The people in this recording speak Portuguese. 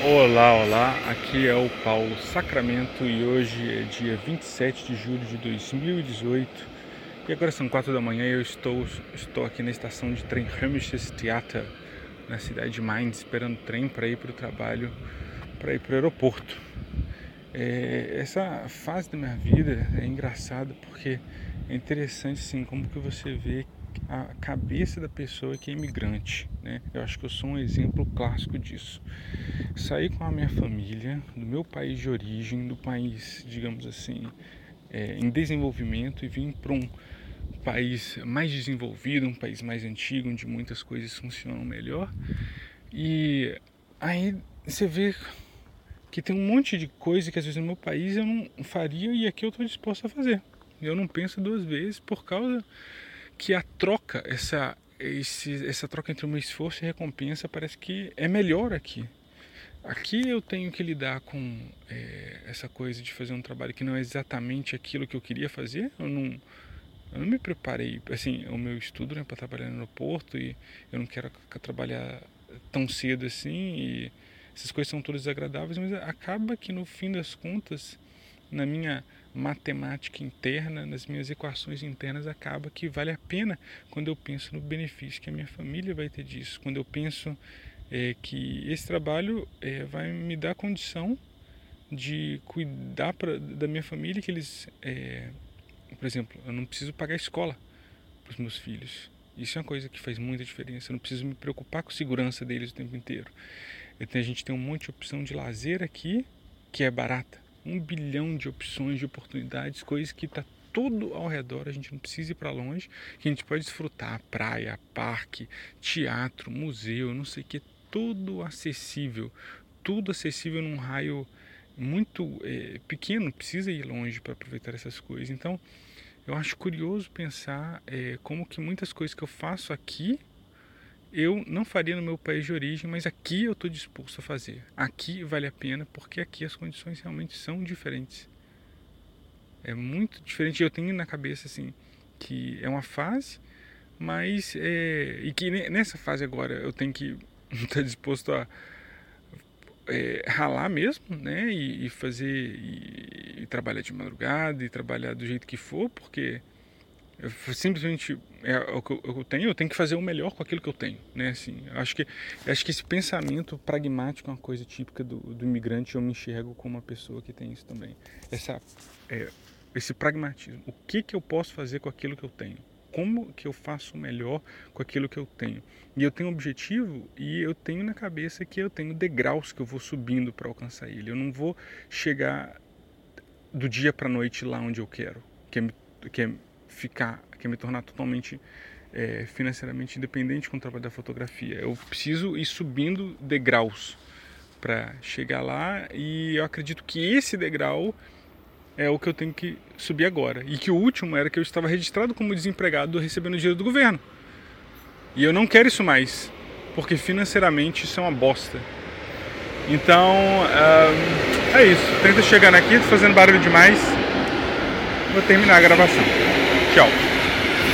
Olá, olá, aqui é o Paulo Sacramento e hoje é dia 27 de julho de 2018 e agora são 4 da manhã e eu estou, estou aqui na estação de trem Hermitage Theater na cidade de Mainz esperando trem para ir para o trabalho, para ir para o aeroporto. É, essa fase da minha vida é engraçada porque é interessante assim como que você vê a cabeça da pessoa que é imigrante. Né? Eu acho que eu sou um exemplo clássico disso. Saí com a minha família do meu país de origem, do país, digamos assim, é, em desenvolvimento e vim para um país mais desenvolvido, um país mais antigo, onde muitas coisas funcionam melhor. E aí você vê que tem um monte de coisa que às vezes no meu país eu não faria e aqui eu estou disposto a fazer. Eu não penso duas vezes por causa que a troca, essa, esse, essa troca entre meu esforço e recompensa parece que é melhor aqui. Aqui eu tenho que lidar com é, essa coisa de fazer um trabalho que não é exatamente aquilo que eu queria fazer. Eu não, eu não me preparei, assim, o meu estudo né, para trabalhar no aeroporto e eu não quero trabalhar tão cedo assim e essas coisas são todas desagradáveis, mas acaba que no fim das contas, na minha matemática interna, nas minhas equações internas, acaba que vale a pena quando eu penso no benefício que a minha família vai ter disso, quando eu penso é, que esse trabalho é, vai me dar condição de cuidar pra, da minha família, que eles, é, por exemplo, eu não preciso pagar escola para os meus filhos. Isso é uma coisa que faz muita diferença. Eu não preciso me preocupar com a segurança deles o tempo inteiro. a gente tem um monte de opção de lazer aqui que é barata um bilhão de opções, de oportunidades, coisas que está tudo ao redor, a gente não precisa ir para longe, que a gente pode desfrutar. Praia, parque, teatro, museu, não sei o que, tudo acessível, tudo acessível num raio muito é, pequeno, precisa ir longe para aproveitar essas coisas. Então, eu acho curioso pensar é, como que muitas coisas que eu faço aqui eu não faria no meu país de origem, mas aqui eu estou disposto a fazer. Aqui vale a pena porque aqui as condições realmente são diferentes. É muito diferente. Eu tenho na cabeça assim que é uma fase, mas é, e que nessa fase agora eu tenho que estar disposto a é, ralar mesmo, né? E, e fazer e, e trabalhar de madrugada e trabalhar do jeito que for, porque eu simplesmente é o que eu tenho, eu tenho que fazer o melhor com aquilo que eu tenho, né? Assim, acho que acho que esse pensamento pragmático é uma coisa típica do, do imigrante. Eu me enxergo como uma pessoa que tem isso também. Essa é, esse pragmatismo. O que que eu posso fazer com aquilo que eu tenho? Como que eu faço o melhor com aquilo que eu tenho? E eu tenho um objetivo e eu tenho na cabeça que eu tenho degraus que eu vou subindo para alcançar ele. Eu não vou chegar do dia para noite lá onde eu quero, que é, que é ficar, que é me tornar totalmente é, financeiramente independente com o trabalho da fotografia. Eu preciso ir subindo degraus para chegar lá e eu acredito que esse degrau é o que eu tenho que subir agora. E que o último era que eu estava registrado como desempregado recebendo dinheiro do governo. E eu não quero isso mais, porque financeiramente isso é uma bosta. Então, é isso. Tenta chegar aqui, tô fazendo barulho demais. Vou terminar a gravação. Ciao.